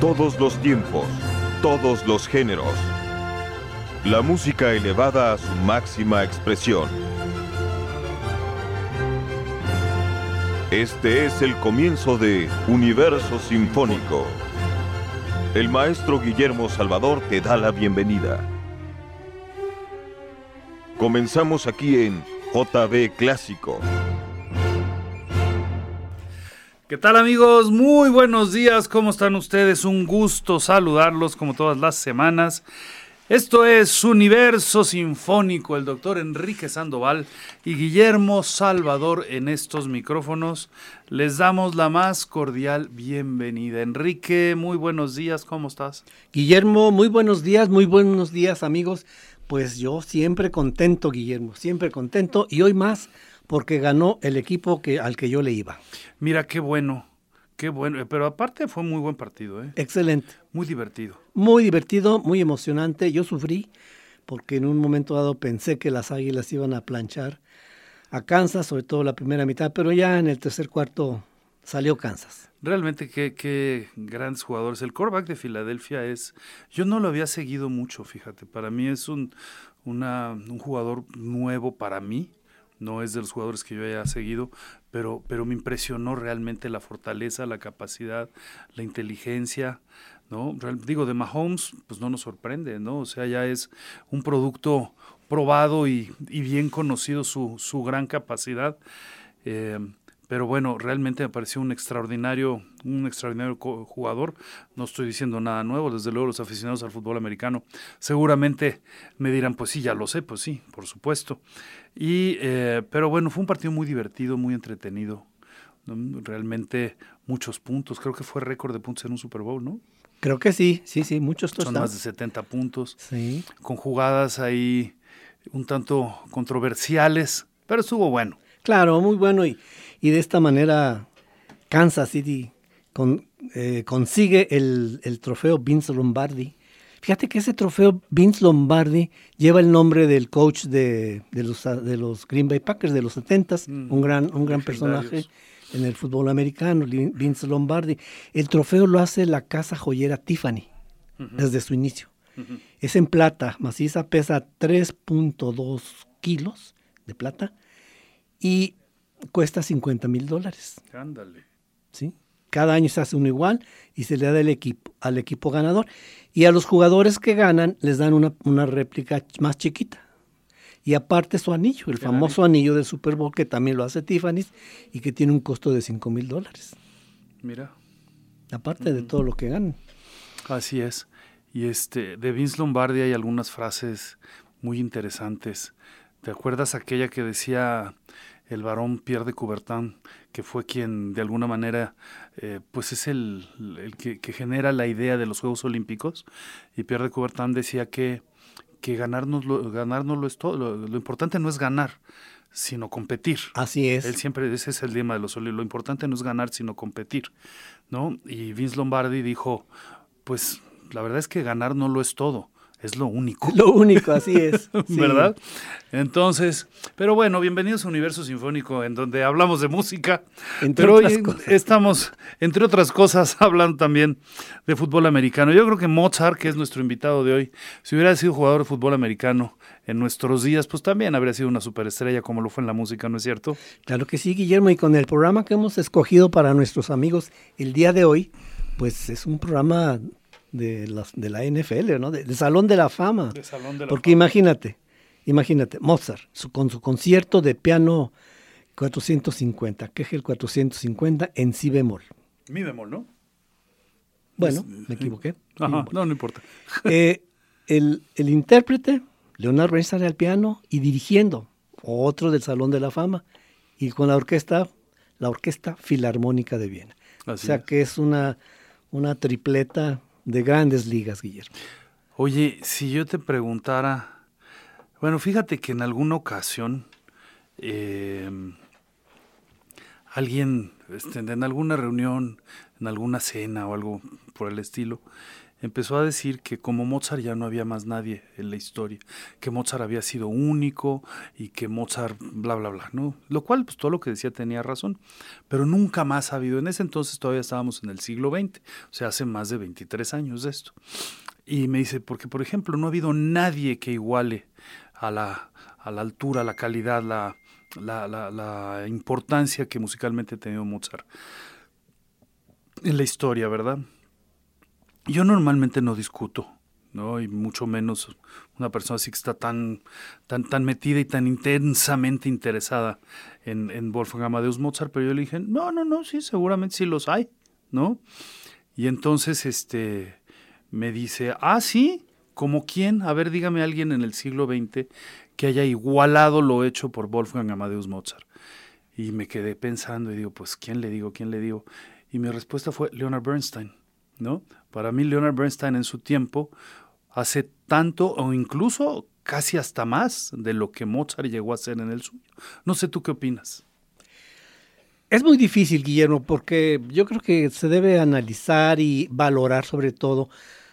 Todos los tiempos, todos los géneros. La música elevada a su máxima expresión. Este es el comienzo de Universo Sinfónico. El maestro Guillermo Salvador te da la bienvenida. Comenzamos aquí en JB Clásico. ¿Qué tal amigos? Muy buenos días, ¿cómo están ustedes? Un gusto saludarlos como todas las semanas. Esto es Universo Sinfónico, el doctor Enrique Sandoval y Guillermo Salvador en estos micrófonos. Les damos la más cordial bienvenida. Enrique, muy buenos días, ¿cómo estás? Guillermo, muy buenos días, muy buenos días amigos. Pues yo siempre contento, Guillermo, siempre contento y hoy más porque ganó el equipo que, al que yo le iba. Mira, qué bueno, qué bueno. Pero aparte fue muy buen partido, ¿eh? Excelente. Muy divertido. Muy divertido, muy emocionante. Yo sufrí porque en un momento dado pensé que las águilas iban a planchar a Kansas, sobre todo la primera mitad, pero ya en el tercer cuarto salió Kansas. Realmente qué, qué grandes jugadores. El quarterback de Filadelfia es, yo no lo había seguido mucho, fíjate, para mí es un, una, un jugador nuevo para mí, no es de los jugadores que yo haya seguido, pero, pero me impresionó realmente la fortaleza, la capacidad, la inteligencia, ¿no? Digo, de Mahomes, pues no nos sorprende, ¿no? O sea, ya es un producto probado y, bien conocido su, su gran capacidad. Eh, pero bueno, realmente me pareció un extraordinario, un extraordinario jugador. No estoy diciendo nada nuevo, desde luego los aficionados al fútbol americano seguramente me dirán, pues sí, ya lo sé, pues sí, por supuesto. Y, eh, pero bueno, fue un partido muy divertido, muy entretenido. Realmente muchos puntos, creo que fue récord de puntos en un Super Bowl, ¿no? Creo que sí, sí, sí, muchos Son más de 70 puntos, sí. con jugadas ahí un tanto controversiales, pero estuvo bueno. Claro, muy bueno y, y de esta manera Kansas City con, eh, consigue el, el, trofeo Vince Lombardi. Fíjate que ese trofeo Vince Lombardi lleva el nombre del coach de, de, los, de los Green Bay Packers de los 70s, mm, un gran, un gran personaje en el fútbol americano, Vince Lombardi. El trofeo lo hace la casa joyera Tiffany uh -huh. desde su inicio. Uh -huh. Es en plata, maciza, pesa 3.2 kilos de plata y cuesta 50 mil dólares. Ándale. ¿Sí? Cada año se hace uno igual y se le da el equipo, al equipo ganador. Y a los jugadores que ganan les dan una, una réplica más chiquita. Y aparte su anillo, el famoso anillo? anillo del Super Bowl que también lo hace Tiffany y que tiene un costo de 5 mil dólares. Mira. Aparte de todo lo que ganan. Así es. Y este, de Vince Lombardi hay algunas frases muy interesantes. ¿Te acuerdas aquella que decía el varón Pierre de Coubertin, que fue quien de alguna manera, eh, pues es el, el que, que, genera la idea de los Juegos Olímpicos? Y Pierre de Coubertin decía que, que ganarnos, lo, es todo, lo, lo, importante no es ganar, sino competir. Así es. Él siempre, ese es el lema de los Olímpicos, lo importante no es ganar, sino competir, ¿no? Y Vince Lombardi dijo, pues la verdad es que ganar no lo es todo, es lo único. Lo único, así es. sí. ¿Verdad? Entonces, pero bueno, bienvenidos a Universo Sinfónico, en donde hablamos de música. Entre pero otras hoy cosas. estamos, entre otras cosas, hablando también de fútbol americano. Yo creo que Mozart, que es nuestro invitado de hoy, si hubiera sido jugador de fútbol americano en nuestros días, pues también habría sido una superestrella como lo fue en la música, ¿no es cierto? Claro que sí, Guillermo, y con el programa que hemos escogido para nuestros amigos el día de hoy, pues es un programa de la, de la NFL, ¿no? Del de Salón de la Fama. De Salón de la Porque Fama. imagínate, imagínate, Mozart, su, con su concierto de piano 450, que es el 450 en si bemol. Mi bemol, ¿no? Bueno, Es- me equivoqué. Ajá, no, no importa. Eh, el, el intérprete, Leonard Bernstein al piano y dirigiendo, otro del Salón de la Fama, y con la orquesta, la Orquesta Filarmónica de Viena. Así o sea es. que es una, una tripleta de grandes ligas, Guillermo. Oye, si yo te preguntara, bueno, fíjate que en alguna ocasión eh, alguien, este, en alguna reunión, en alguna cena o algo por el estilo, empezó a decir que como Mozart ya no había más nadie en la historia, que Mozart había sido único y que Mozart bla bla bla, ¿no? Lo cual pues todo lo que decía tenía razón, pero nunca más ha habido en ese entonces todavía estábamos en el siglo XX, o sea, hace más de 23 años de esto. Y me dice, porque por ejemplo no ha habido nadie que iguale a la, a la altura, la calidad, la, la, la, la importancia que musicalmente ha tenido Mozart en la historia, ¿verdad? Yo normalmente no discuto, ¿no? Y mucho menos una persona así que está tan, tan, tan metida y tan intensamente interesada en, en Wolfgang Amadeus Mozart, pero yo le dije, no, no, no, sí, seguramente sí los hay, ¿no? Y entonces, este, me dice, ah, sí, ¿como quién? A ver, dígame alguien en el siglo XX que haya igualado lo hecho por Wolfgang Amadeus Mozart. Y me quedé pensando y digo, pues, ¿quién le digo? ¿Quién le digo? Y mi respuesta fue Leonard Bernstein, ¿no? Para mí Leonard Bernstein en su tiempo hace tanto o incluso casi hasta más de lo que Mozart llegó a hacer en el suyo. No sé tú qué opinas. Es muy difícil, Guillermo, porque yo creo que se debe analizar y valorar sobre todo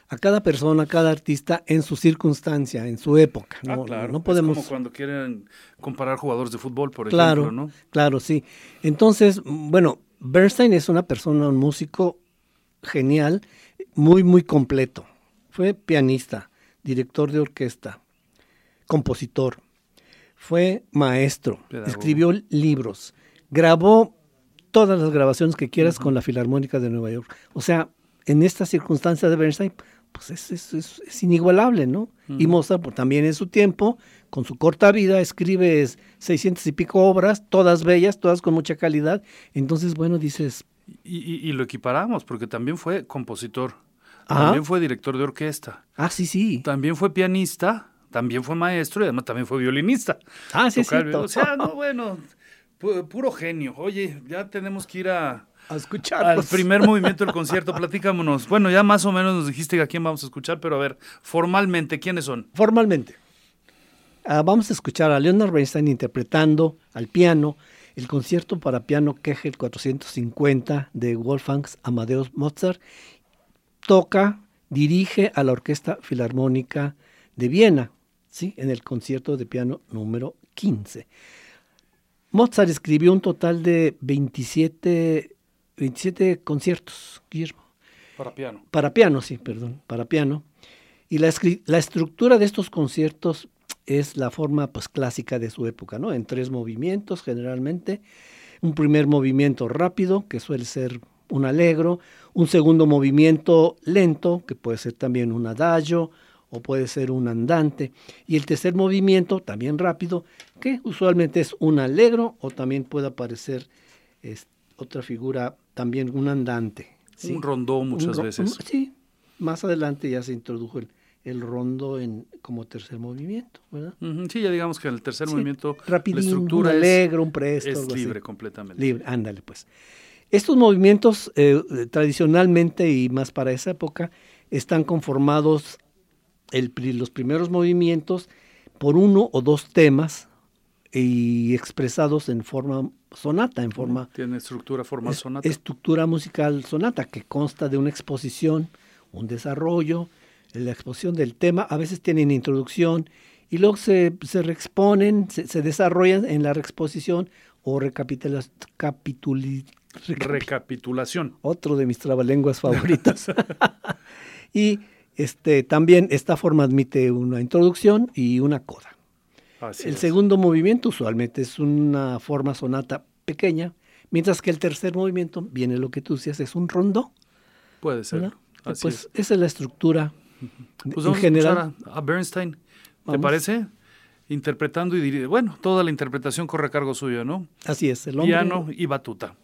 a cada persona, a cada artista en su circunstancia, en su época. No, ah, claro. no podemos. Es como cuando quieren comparar jugadores de fútbol, por claro, ejemplo, ¿no? Claro, sí. Entonces, bueno, Bernstein es una persona, un músico genial, muy, muy completo. Fue pianista, director de orquesta, compositor, fue maestro, Pedagogo. escribió libros, grabó todas las grabaciones que quieras con la Filarmónica de Nueva York. O sea, en esta circunstancia de Bernstein, pues es, es, es, es inigualable, ¿no? Y Mozart pues, también en su tiempo, con su corta vida, escribe 600 y pico obras, todas bellas, todas con mucha calidad. Entonces, bueno, dices... Y, y, y lo equiparamos, porque también fue compositor, Ajá. también fue director de orquesta, Ah, sí, sí. también fue pianista, también fue maestro y además también fue violinista. Ah, sí, sí. O sea, no, bueno, pu- puro genio. Oye, ya tenemos que ir a, a al escucharlos. primer movimiento del concierto. Platícamonos. Bueno, ya más o menos nos dijiste a quién vamos a escuchar, pero a ver, formalmente, ¿quiénes son? Formalmente. Ah, vamos a escuchar a Leonard Bernstein interpretando al piano el concierto para piano Kegel 450 de Wolfgang Amadeus Mozart. Toca, dirige a la Orquesta Filarmónica de Viena, ¿sí? en el concierto de piano número 15. Mozart escribió un total de 27, 27 conciertos, Guillermo. Para piano. Para piano, sí, perdón, para piano. Y la, la estructura de estos conciertos es la forma pues, clásica de su época, ¿no? En tres movimientos generalmente. Un primer movimiento rápido, que suele ser un alegro. Un segundo movimiento lento, que puede ser también un adagio o puede ser un andante. Y el tercer movimiento, también rápido, que usualmente es un alegro o también puede aparecer es, otra figura, también un andante. ¿sí? Un rondó muchas Un ro- veces. Sí, más adelante ya se introdujo el, el rondo en, como tercer movimiento, ¿verdad? Sí, ya digamos que en el tercer Sí, movimiento rapidín, la estructura un es- alegro, un presto, es, algo así. libre completamente. Libre, ándale pues. Estos movimientos eh, eh, tradicionalmente y más para esa época están conformados el los primeros movimientos por uno o dos temas y expresados en forma sonata, en forma Tiene estructura formal es- sonata. estructura musical sonata que consta de una exposición, un desarrollo, la exposición del tema, a veces tienen introducción y luego se, se reexponen, se, se desarrollan en la reexposición o recapitula, capituli- recapi- Recapitulación. otro de mis trabalenguas favoritas. y este, también esta forma admite una introducción y una coda. Así El es. segundo movimiento usualmente es una forma sonata pequeña, mientras que el tercer movimiento viene lo que tú decías, es un rondo. Puede ser. ¿verdad? Así pues es. esa es la estructura Pues en vamos general. a escuchar a, a Bernstein. ¿Te Vamos. parece? Interpretando y diri- bueno, toda la interpretación corre a cargo suyo, ¿no? Así es, el hombre. Piano y batuta.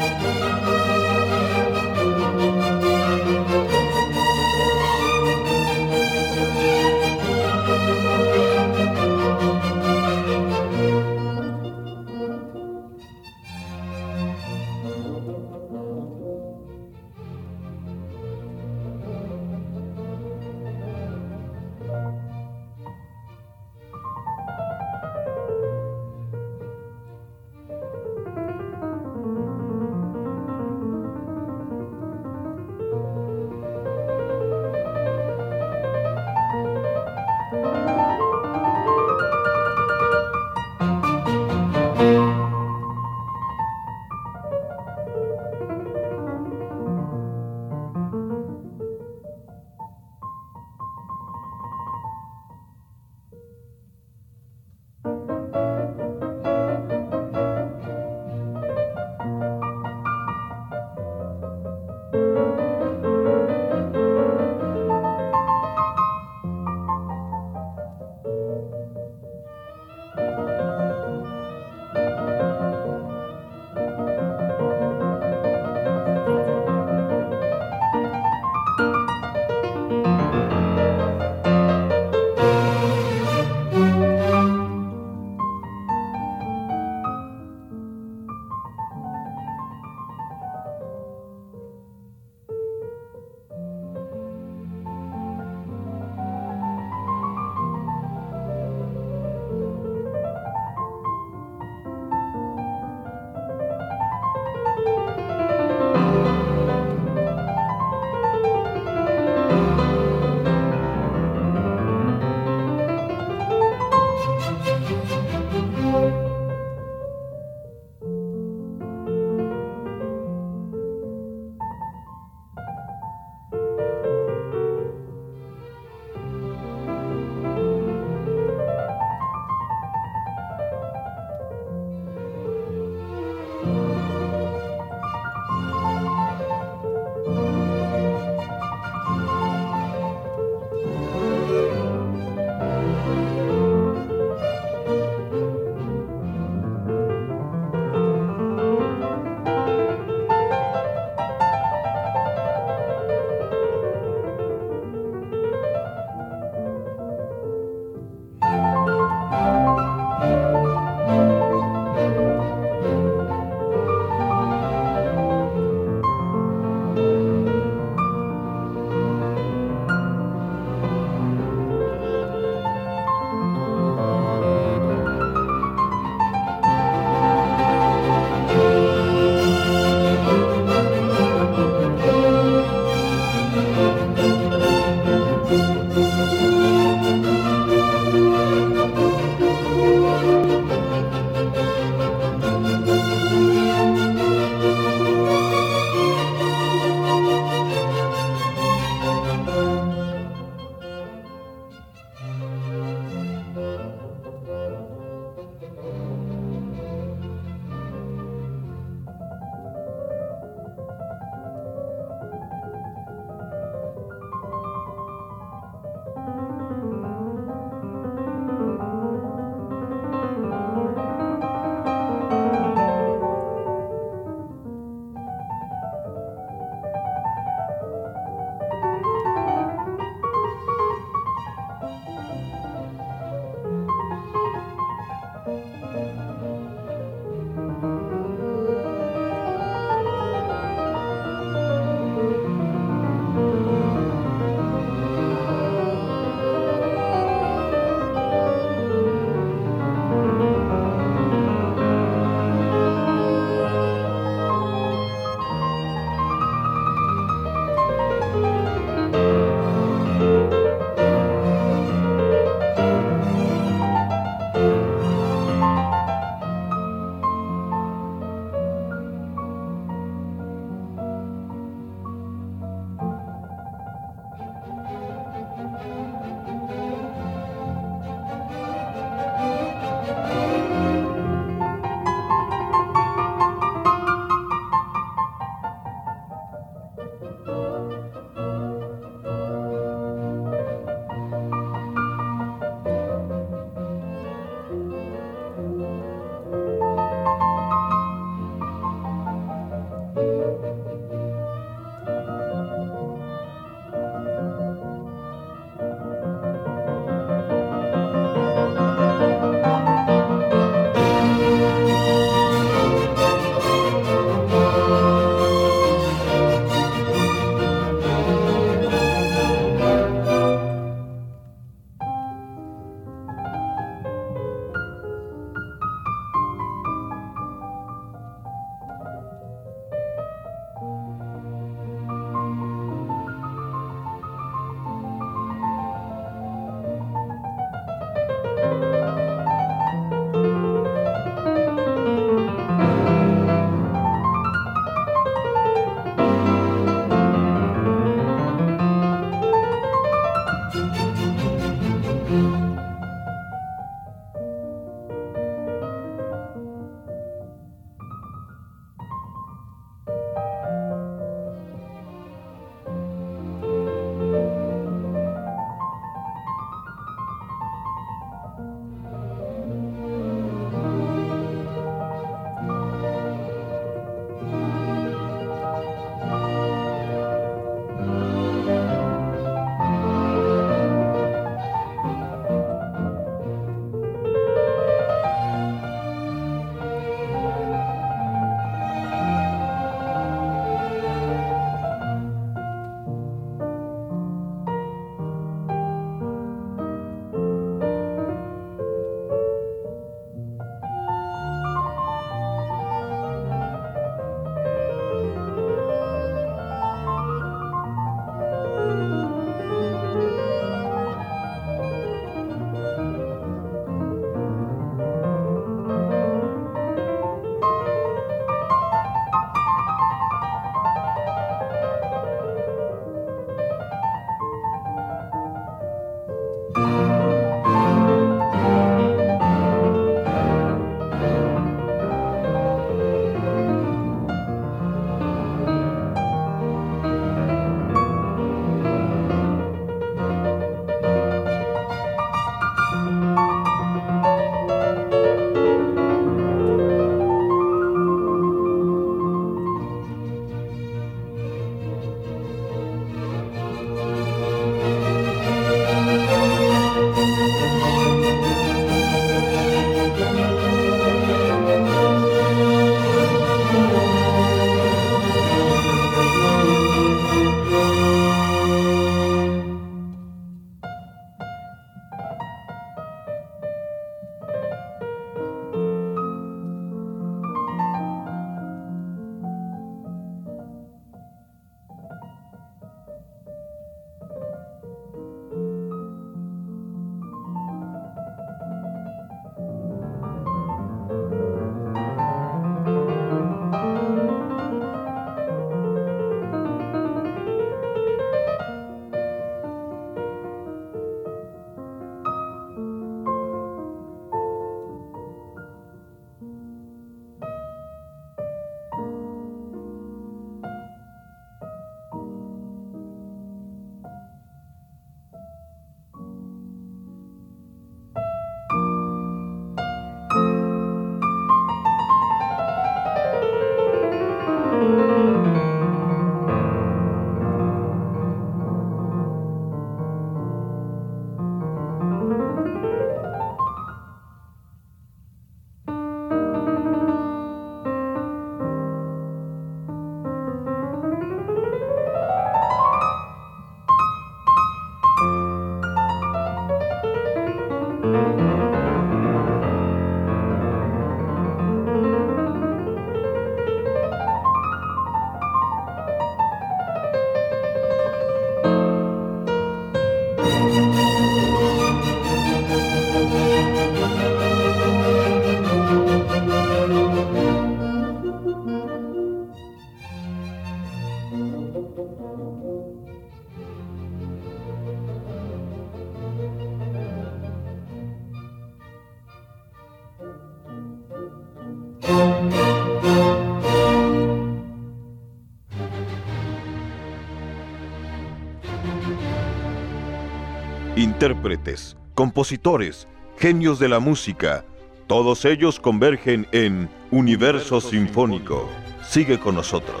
Intérpretes, compositores, genios de la música, todos ellos convergen en Universo, Sinfónico. Sigue con nosotros.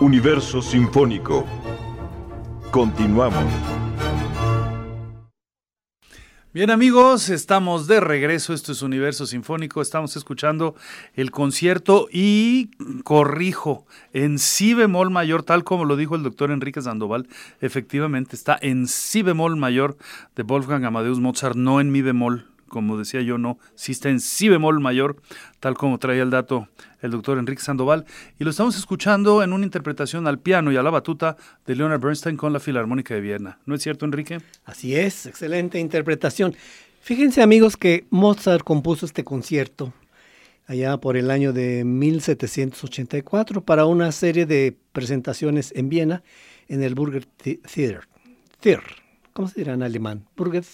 Universo Sinfónico. Continuamos. Bien amigos, estamos de regreso, esto es Universo Sinfónico, estamos escuchando el concierto y corrijo, en si bemol mayor, tal como lo dijo el doctor Enrique Sandoval, efectivamente está en si bemol mayor de Wolfgang Amadeus Mozart, no en mi bemol, como decía yo, no, sí está en si bemol mayor, tal como traía el dato el doctor Enrique Sandoval, y lo estamos escuchando en una interpretación al piano y a la batuta de Leonard Bernstein con la Filarmónica de Viena. ¿No es cierto, Enrique? Así es, excelente interpretación. Fíjense amigos que Mozart compuso este concierto allá por el año de 1784 para una serie de presentaciones en Viena en el Burger Theater. Theater. ¿Cómo se dirá en alemán? Burger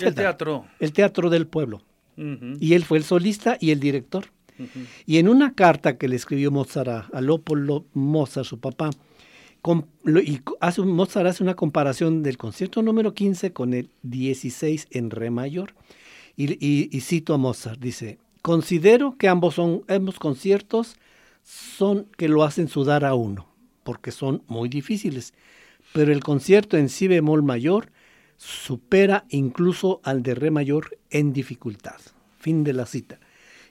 el teatro. El teatro del pueblo. Y él fue el solista y el director. Y en una carta que le escribió Mozart a, a Leopoldo Mozart, su papá, y hace, Mozart hace una comparación del concierto número 15 con el 16 en re mayor. Y, cito a Mozart, dice, considero que ambos, son, ambos conciertos son que lo hacen sudar a uno, porque son muy difíciles. Pero el concierto en si bemol mayor supera incluso al de re mayor en dificultad. Fin de la cita.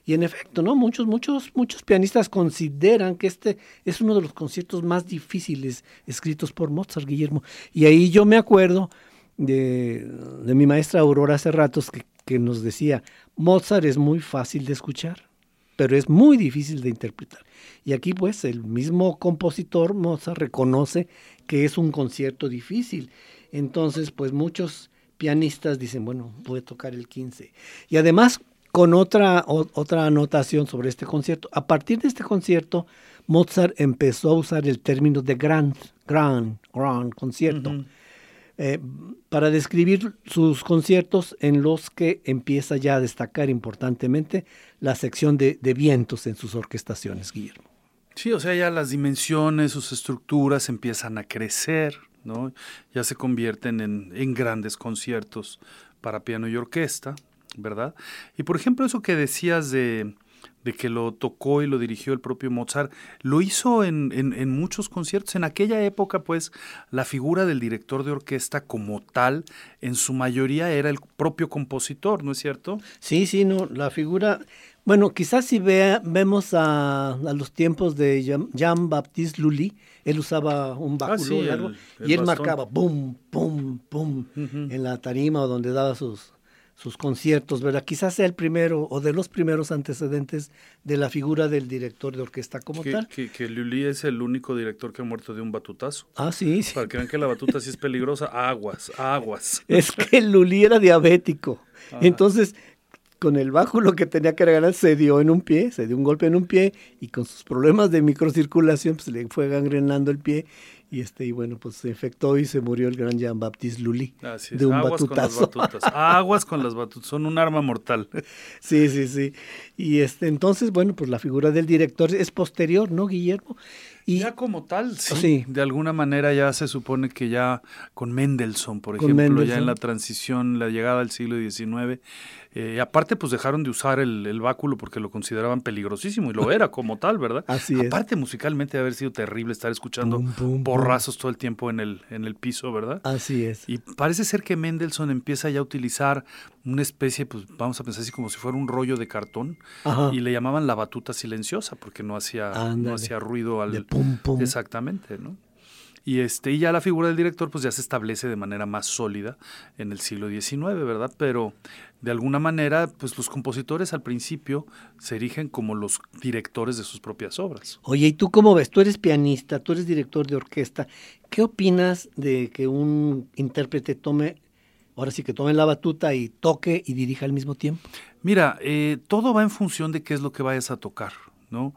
Y en efecto, ¿no? Muchos, muchos, muchos pianistas consideran que este es uno de los conciertos más difíciles escritos por Mozart, Guillermo. Y ahí yo me acuerdo de, mi maestra Aurora hace ratos que, que nos decía, Mozart es muy fácil de escuchar, pero es muy difícil de interpretar. Y aquí pues el mismo compositor Mozart reconoce que es un concierto difícil entonces, pues muchos pianistas dicen, bueno, voy a tocar el 15. Y además, con otra, otra anotación sobre este concierto, a partir de este concierto, Mozart empezó a usar el término de grand, grand, grand concierto. Eh, para describir sus conciertos en los que empieza ya a destacar importantemente la sección de, de vientos en sus orquestaciones, Guillermo. Sí, o sea, ya las dimensiones, sus estructuras empiezan a crecer, ¿no? Ya se convierten en, grandes conciertos para piano y orquesta, ¿verdad? Y por ejemplo, eso que decías de, que lo tocó y lo dirigió el propio Mozart, lo hizo en, en, muchos conciertos. En aquella época, pues, la figura del director de orquesta como tal, en su mayoría era el propio compositor, ¿no es cierto? Sí, sí, no, la figura... Bueno, quizás si vea, vemos a, los tiempos de Jean-Baptiste Lully, él usaba un ah, báculo largo y él marcaba pum, pum, pum en la tarima o donde daba sus, sus conciertos, ¿verdad? Quizás sea el primero o de los primeros antecedentes de la figura del director de orquesta como tal. Que, que Lully es el único director que ha muerto de un batutazo. Ah, sí. Para que vean que la batuta sí es peligrosa, aguas, aguas. Es que Lully era diabético. Ah. Entonces, con el báculo que tenía que regalar se dio en un pie, se dio un golpe en un pie y con sus problemas de microcirculación pues le fue gangrenando el pie y este y bueno pues se infectó y se murió el gran Jean Baptiste Lully de un Aguas batutazo. Con las batutas. Aguas con las batutas, son un arma mortal. Sí, sí, sí. Y este entonces bueno pues la figura del director es posterior, ¿no, Guillermo? Y, ya como tal, sí, De alguna manera ya se supone que ya con Mendelssohn, por ejemplo, ya en la transición, la llegada al siglo XIX, eh, aparte, pues dejaron de usar el, báculo porque lo consideraban peligrosísimo y lo era como tal, ¿verdad? Así es. Aparte, musicalmente, haber sido terrible estar escuchando borrazos todo el tiempo en el, en el piso, ¿verdad? Así es. Y parece ser que Mendelssohn empieza ya a utilizar una especie, pues vamos a pensar así como si fuera un rollo de cartón y le llamaban la batuta silenciosa porque no hacía, no hacía ruido al. pum, pum. Exactamente, ¿no? Y, este, y ya la figura del director pues ya se establece de manera más sólida en el siglo XIX, ¿verdad? Pero de alguna manera pues los compositores al principio se erigen como los directores de sus propias obras. Oye, ¿y tú cómo ves? Tú eres pianista, tú eres director de orquesta. ¿Qué opinas de que un intérprete tome, ahora sí que tome la batuta y toque y dirija al mismo tiempo? Mira, eh, todo va en función de qué es lo que vayas a tocar. ¿no?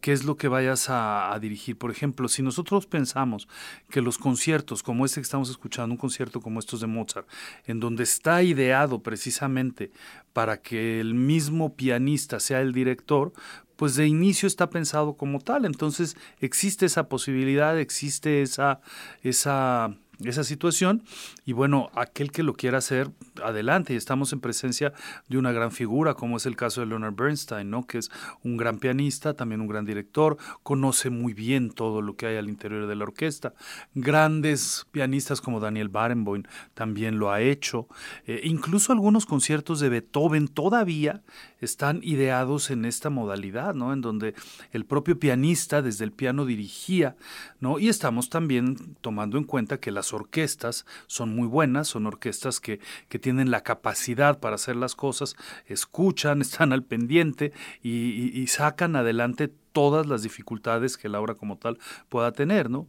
¿Qué es lo que vayas a, dirigir? Por ejemplo, si nosotros pensamos que los conciertos como este que estamos escuchando, un concierto como estos de Mozart, en donde está ideado precisamente para que el mismo pianista sea el director, pues de inicio está pensado como tal. Entonces existe esa posibilidad, existe esa, esa esa situación y bueno, aquel que lo quiera hacer, adelante. Y estamos en presencia de una gran figura, como es el caso de Leonard Bernstein, ¿no? que es un gran pianista, también un gran director, conoce muy bien todo lo que hay al interior de la orquesta. Grandes pianistas como Daniel Barenboim también lo ha hecho. Eh, incluso algunos conciertos de Beethoven todavía están ideados en esta modalidad, ¿no? en donde el propio pianista desde el piano dirigía, ¿no? y estamos también tomando en cuenta que las orquestas son muy buenas, son orquestas que, que tienen la capacidad para hacer las cosas, escuchan, están al pendiente y, sacan adelante todas las dificultades que la obra como tal pueda tener, ¿no?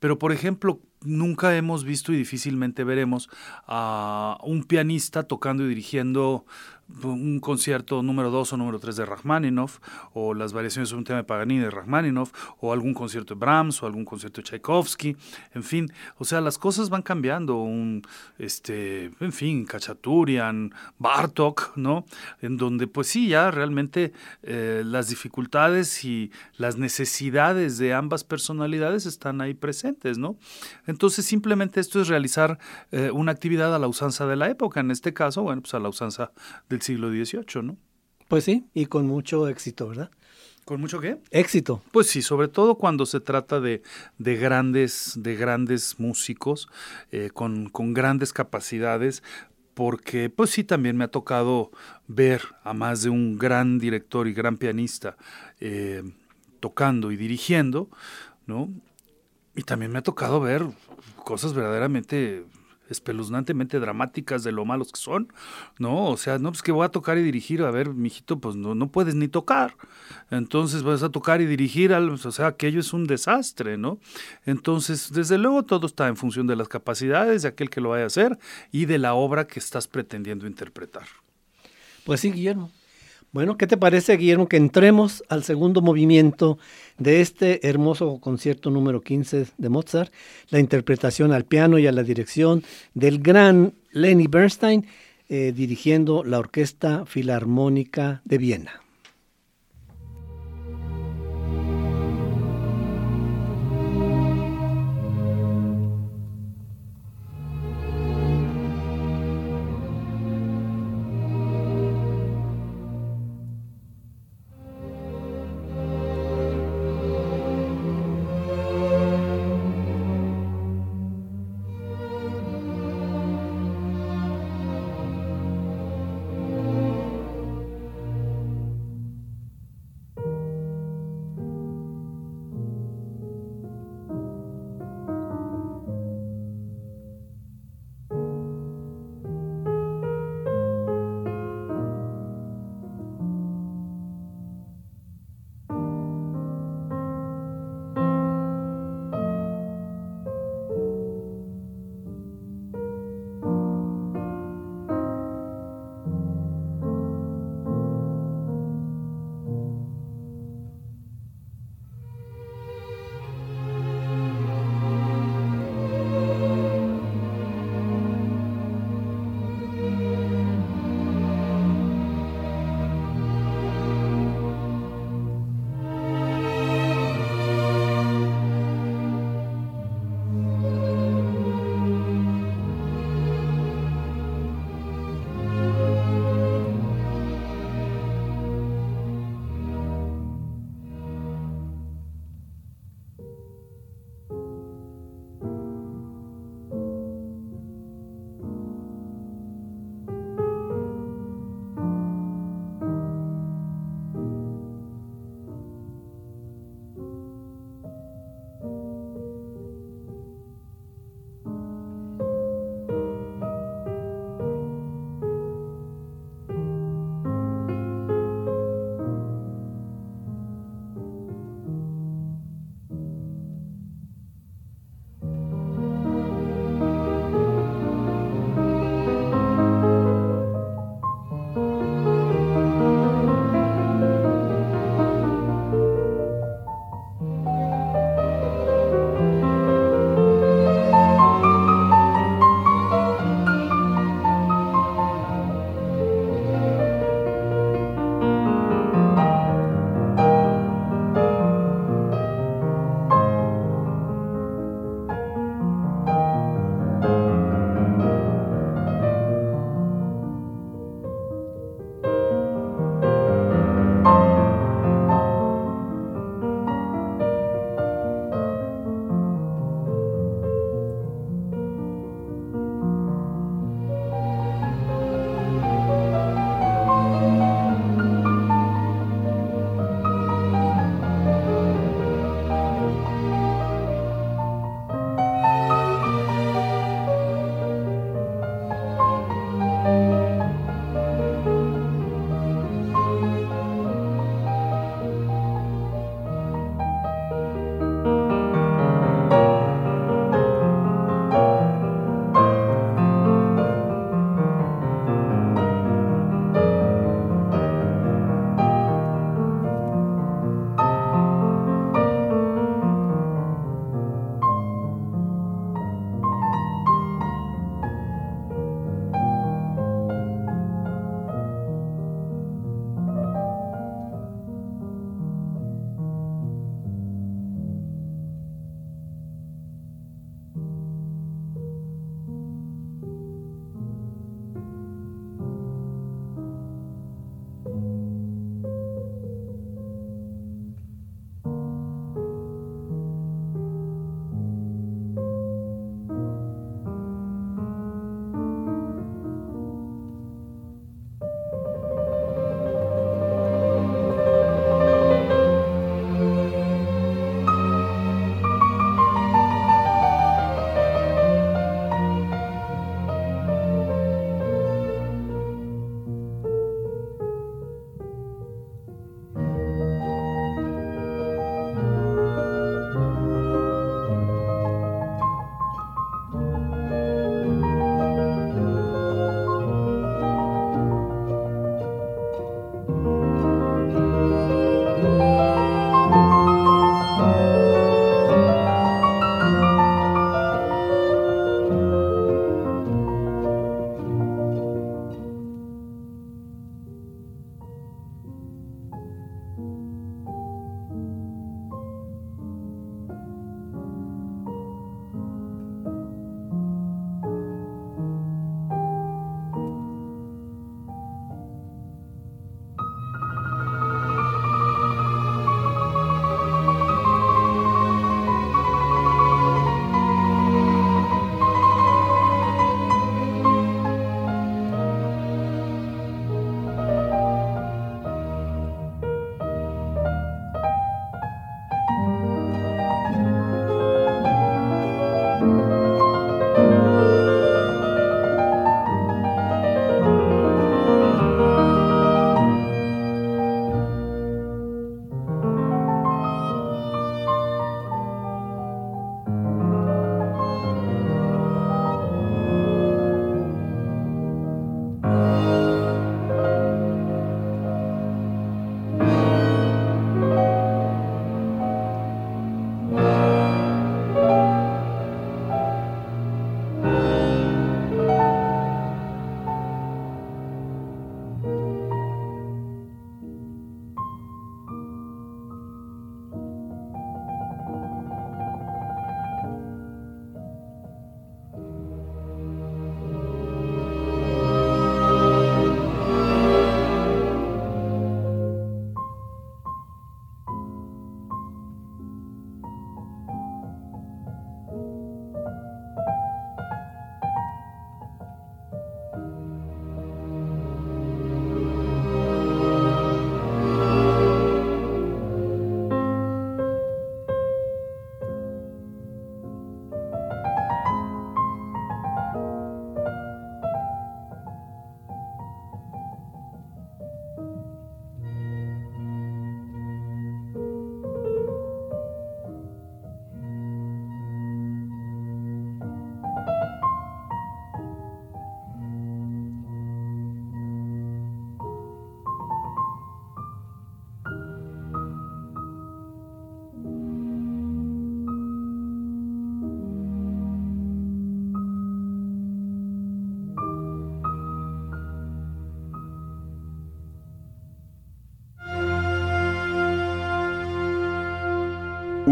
Pero, por ejemplo, nunca hemos visto y difícilmente veremos a un pianista tocando y dirigiendo un concierto número 2 o número 3 de Rachmaninoff, o las variaciones de un tema de Paganini de Rachmaninoff, o algún concierto de Brahms, o algún concierto de Tchaikovsky, en fin, o sea, las cosas van cambiando, un, este, en fin, Kachaturian, Bartok, ¿no? En donde, pues sí, ya realmente eh, las dificultades y las necesidades de ambas personalidades están ahí presentes, ¿no? Entonces, simplemente esto es realizar eh, una actividad a la usanza de la época, en este caso, bueno, pues a la usanza de siglo XVIII, ¿no? Pues sí, y con mucho éxito, ¿verdad? ¿Con mucho qué? Éxito. Pues sí, sobre todo cuando se trata de, de grandes, de grandes músicos, eh, con, con grandes capacidades, porque pues sí, también me ha tocado ver a más de un gran director y gran pianista eh, tocando y dirigiendo, ¿no? Y también me ha tocado ver cosas verdaderamente espeluznantemente dramáticas de lo malos que son, ¿no? O sea, no, pues que voy a tocar y dirigir, a ver, mijito, pues no, no puedes ni tocar. Entonces vas a tocar y dirigir, o sea, aquello es un desastre, ¿no? Entonces, desde luego todo está en función de las capacidades de aquel que lo vaya a hacer y de la obra que estás pretendiendo interpretar. Pues sí, Guillermo. Bueno, ¿qué te parece, Guillermo, que entremos al segundo movimiento de este hermoso concierto número 15 de Mozart, la interpretación al piano y a la dirección del gran Lenny Bernstein, eh, dirigiendo la Orquesta Filarmónica de Viena?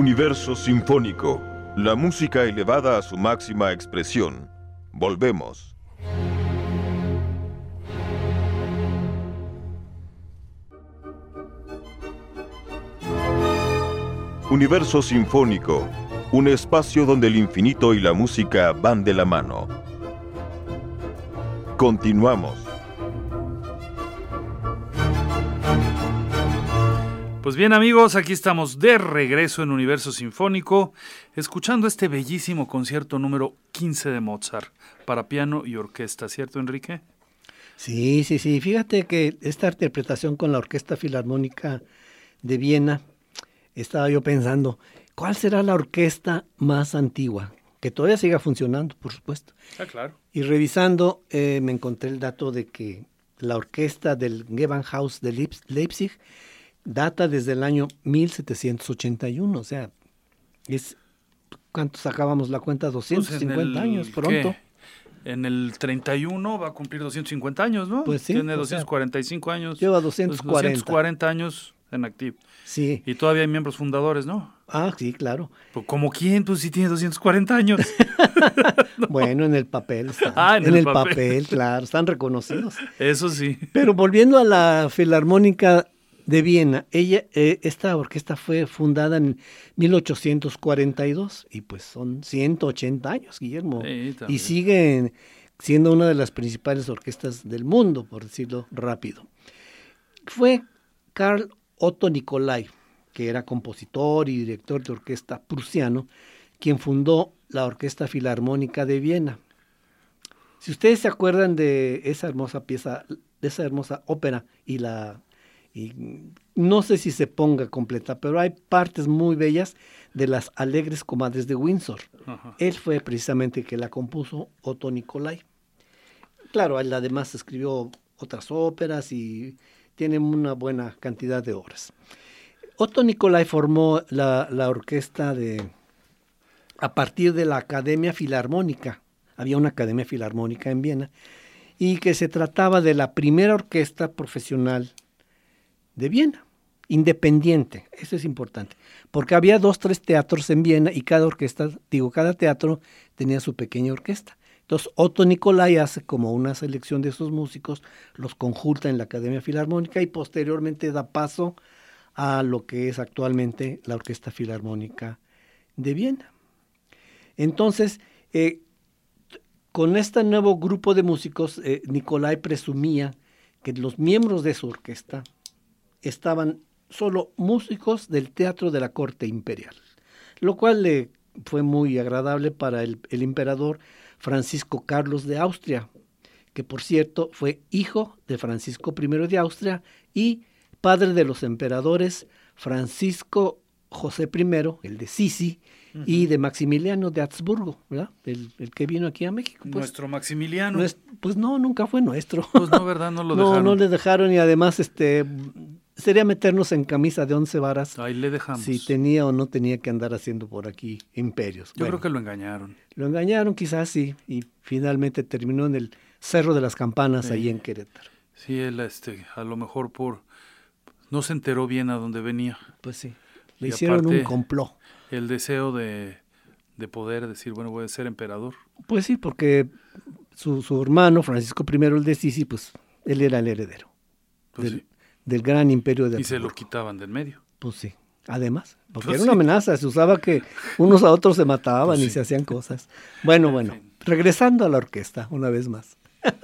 Universo Sinfónico, la música elevada a su máxima expresión. Volvemos. Universo Sinfónico, un espacio donde el infinito y la música van de la mano. Continuamos. Pues bien amigos, aquí estamos de regreso en Universo Sinfónico, escuchando este bellísimo concierto número 15 de Mozart para piano y orquesta, ¿cierto Enrique? Sí, sí, sí. Fíjate que esta interpretación con la Orquesta Filarmónica de Viena, estaba yo pensando, ¿cuál será la orquesta más antigua? Que todavía siga funcionando, por supuesto. Ah, claro. Y revisando, eh, me encontré el dato de que la orquesta del Gewandhaus de Leipzig data desde el año 1781, o sea, es ¿cuánto sacábamos la cuenta? 250 Pues años pronto. ¿qué? En el 31 va a cumplir 250 años, ¿no? Pues sí, Tiene o sea, 245 años. lleva pues 240. 240 años en activo. Sí. Y todavía hay miembros fundadores, ¿no? Ah, sí, claro. Pues, ¿Como quién? Pues si tiene 240 años. Bueno, en el papel están. Ah, en en, el el papel. papel. claro, están reconocidos. Eso sí. Pero volviendo a la Filarmónica de Viena, ella, eh, esta orquesta fue fundada en 1842 y pues son 180 años, Guillermo. Sí, y sigue siendo una de las principales orquestas del mundo, por decirlo rápido. Fue Carl Otto Nicolai, que era compositor y director de orquesta prusiano, quien fundó la Orquesta Filarmónica de Viena. Si ustedes se acuerdan de esa hermosa pieza, de esa hermosa ópera y la y no sé si se ponga completa, pero hay partes muy bellas de las alegres comadres de Windsor. Ajá. Él fue precisamente el que la compuso Otto Nicolai. Claro, él además escribió otras óperas y tiene una buena cantidad de obras. Otto Nicolai formó la, la orquesta de a partir de la Academia Filarmónica. Había una Academia Filarmónica en Viena y que se trataba de la primera orquesta profesional de Viena, independiente, eso es importante, porque había dos, tres teatros en Viena y cada orquesta, digo, cada teatro tenía su pequeña orquesta. Entonces Otto Nicolai hace como una selección de esos músicos, los conjunta en la Academia Filarmónica y posteriormente da paso a lo que es actualmente la Orquesta Filarmónica de Viena. Entonces, eh, con este nuevo grupo de músicos, eh, Nicolai presumía que los miembros de su orquesta estaban solo músicos del teatro de la corte imperial, lo cual le fue muy agradable para el, el emperador Francisco Carlos de Austria, que por cierto fue hijo de Francisco I de Austria y padre de los emperadores Francisco José I, el de Sisi, y de Maximiliano de Habsburgo, ¿verdad? El, el que vino aquí a México. pues. Nuestro Maximiliano. No es- pues no, nunca fue nuestro. Pues no, ¿verdad? No lo no, dejaron. no le dejaron y además este sería meternos en camisa de once varas Ahí le dejamos. si tenía o no tenía que andar haciendo por aquí imperios. Yo Bueno, creo que lo engañaron. lo engañaron quizás sí y finalmente terminó en el Cerro de las Campanas Sí. ahí en Querétaro. Sí, él, este, a lo mejor por... No se enteró bien a dónde venía. Pues sí. Le Y hicieron un complot. El deseo de, de poder decir, bueno, voy a ser emperador. Pues sí, porque su, su hermano, Francisco I el de Sisi, pues él era el heredero Pues del, sí. Del gran imperio de Y se lo quitaban del medio. Pues sí, además, porque Pues era una sí. amenaza, se usaba que unos a otros se mataban Pues y sí. se hacían cosas. Bueno, En bueno, regresando a la orquesta, una vez más.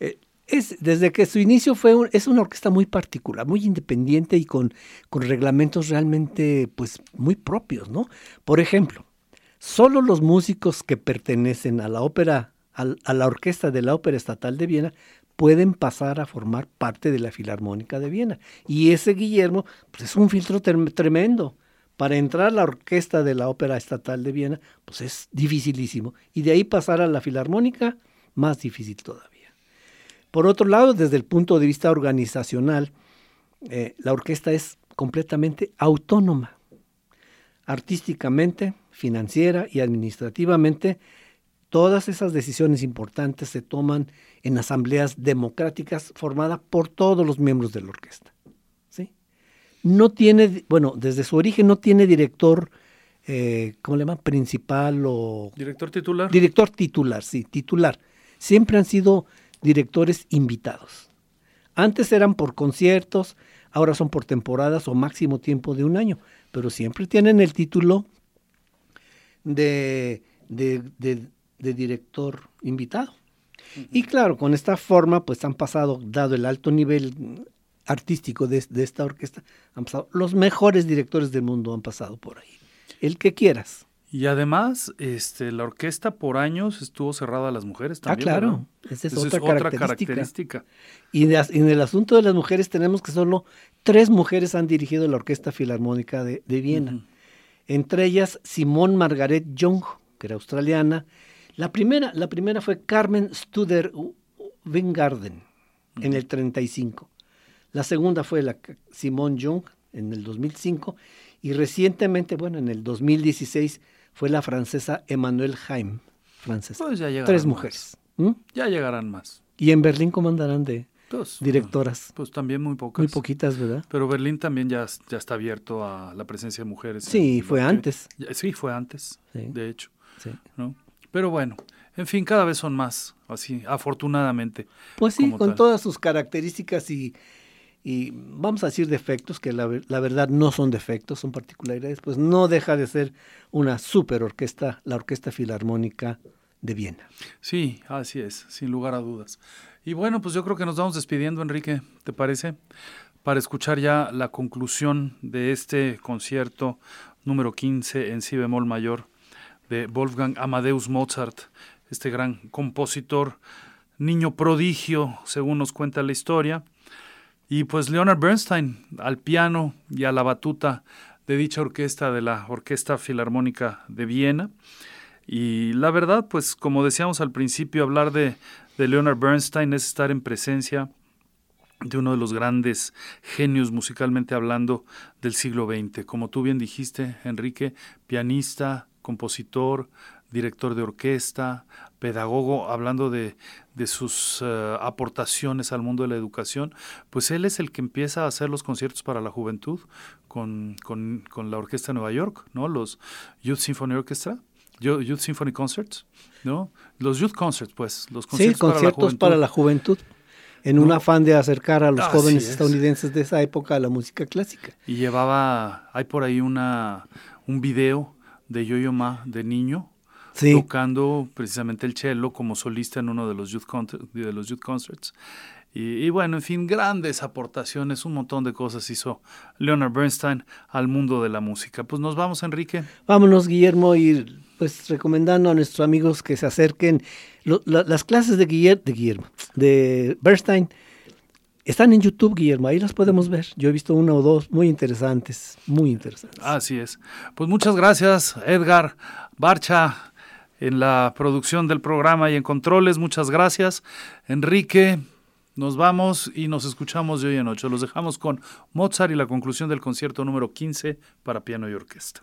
Eh, es, desde que su inicio fue un- es una orquesta muy particular, muy independiente y con, con reglamentos realmente pues muy propios, ¿no? Por ejemplo, solo los músicos que pertenecen a la ópera, a la orquesta de la Ópera Estatal de Viena, pueden pasar a formar parte de la Filarmónica de Viena. Y ese Guillermo, pues es un filtro trem- tremendo. Para entrar a la orquesta de la Ópera Estatal de Viena, pues es dificilísimo. Y de ahí pasar a la Filarmónica, más difícil todavía. Por otro lado, desde el punto de vista organizacional, eh, la orquesta es completamente autónoma. Artísticamente, financiera y administrativamente, todas esas decisiones importantes se toman en asambleas democráticas formadas por todos los miembros de la orquesta. ¿sí? no tiene, bueno, desde su origen no tiene director, eh, ¿cómo le llaman? Principal o... Director titular. Director titular, sí, titular. Siempre han sido directores invitados. Antes eran por conciertos, ahora son por temporadas o máximo tiempo de un año, pero siempre tienen el título de, de, de director invitado. Y claro, con esta forma, pues han pasado, dado el alto nivel artístico de, esta orquesta, han pasado, los mejores directores del mundo han pasado por ahí. El que quieras. Y además, este, la orquesta por años estuvo cerrada a las mujeres ah, también. Ah, claro. Esa es, otra, característica. Y, en el asunto de las mujeres tenemos que solo tres mujeres han dirigido la Orquesta Filarmónica de, Viena. Entre ellas, Simone Margaret Young, que era australiana, la primera, la primera fue Carmen Studer Wingarden en el 35. La segunda fue la Simone Jung en el 2005 y recientemente, bueno, en el 2016 fue la francesa Emmanuelle Haim, francesa. Pues Tres mujeres. Ya llegarán más. Y en Berlín cómo andarán de pues, directoras. Pues también muy pocas. Muy poquitas, ¿verdad? Pero Berlín también ya, ya está abierto a la presencia de mujeres. Sí, fue antes. Sí, fue antes, de hecho. Sí. ¿no? Pero bueno, en fin, cada vez son más, así, afortunadamente. Pues sí, con todas sus características y, y, vamos a decir defectos, que la, la, verdad no son defectos, son particularidades, pues no deja de ser una super orquesta, la Orquesta Filarmónica de Viena. Sí, así es, sin lugar a dudas. Y bueno, pues yo creo que nos vamos despidiendo, Enrique, ¿te parece? Para escuchar ya la conclusión de este concierto número 15 en si bemol mayor de Wolfgang Amadeus Mozart, este gran compositor, niño prodigio, según nos cuenta la historia. Y pues Leonard Bernstein al piano y a la batuta de dicha orquesta, de la Orquesta Filarmónica de Viena. Y la verdad, pues como decíamos al principio, hablar de, de Leonard Bernstein es estar en presencia de uno de los grandes genios musicalmente hablando del siglo XX. Como tú bien dijiste, Enrique, pianista, compositor, director de orquesta, pedagogo, hablando de, de sus eh, aportaciones al mundo de la educación, pues él es el que empieza a hacer los conciertos para la juventud con, con, con la Orquesta de Nueva York, ¿no? Los Youth Symphony Orchestra. Youth Symphony Concerts, ¿no? Los Youth Concerts, pues, los conciertos, sí, conciertos para, la juventud. en un afán de acercar a los jóvenes estadounidenses de esa época a la música clásica. Y llevaba, hay por ahí una, un video de Yo-Yo Ma de niño, tocando precisamente el cello como solista en uno de los Youth, de los youth Concerts. Y, bueno, en fin, grandes aportaciones, un montón de cosas hizo Leonard Bernstein al mundo de la música. Pues nos vamos, Enrique. Vámonos, Guillermo, y pues recomendando a nuestros amigos que se acerquen. las clases de de Guillermo, de Bernstein, están en YouTube, Guillermo, ahí las podemos ver. Yo he visto una o dos muy interesantes, muy interesantes. Así es. Pues muchas gracias, Edgar Barcha, en la producción del programa y en controles. Muchas gracias. Enrique, nos vamos y nos escuchamos de hoy en ocho. Los dejamos con Mozart y la conclusión del concierto número 15 para piano y orquesta.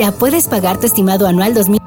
Ya puedes pagar tu estimado anual 2000.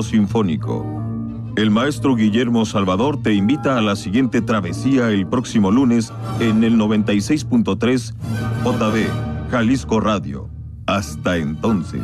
Sinfónico. El maestro Guillermo Salvador te invita a la siguiente travesía el próximo lunes en el 96.3 JB Jalisco Radio. Hasta entonces.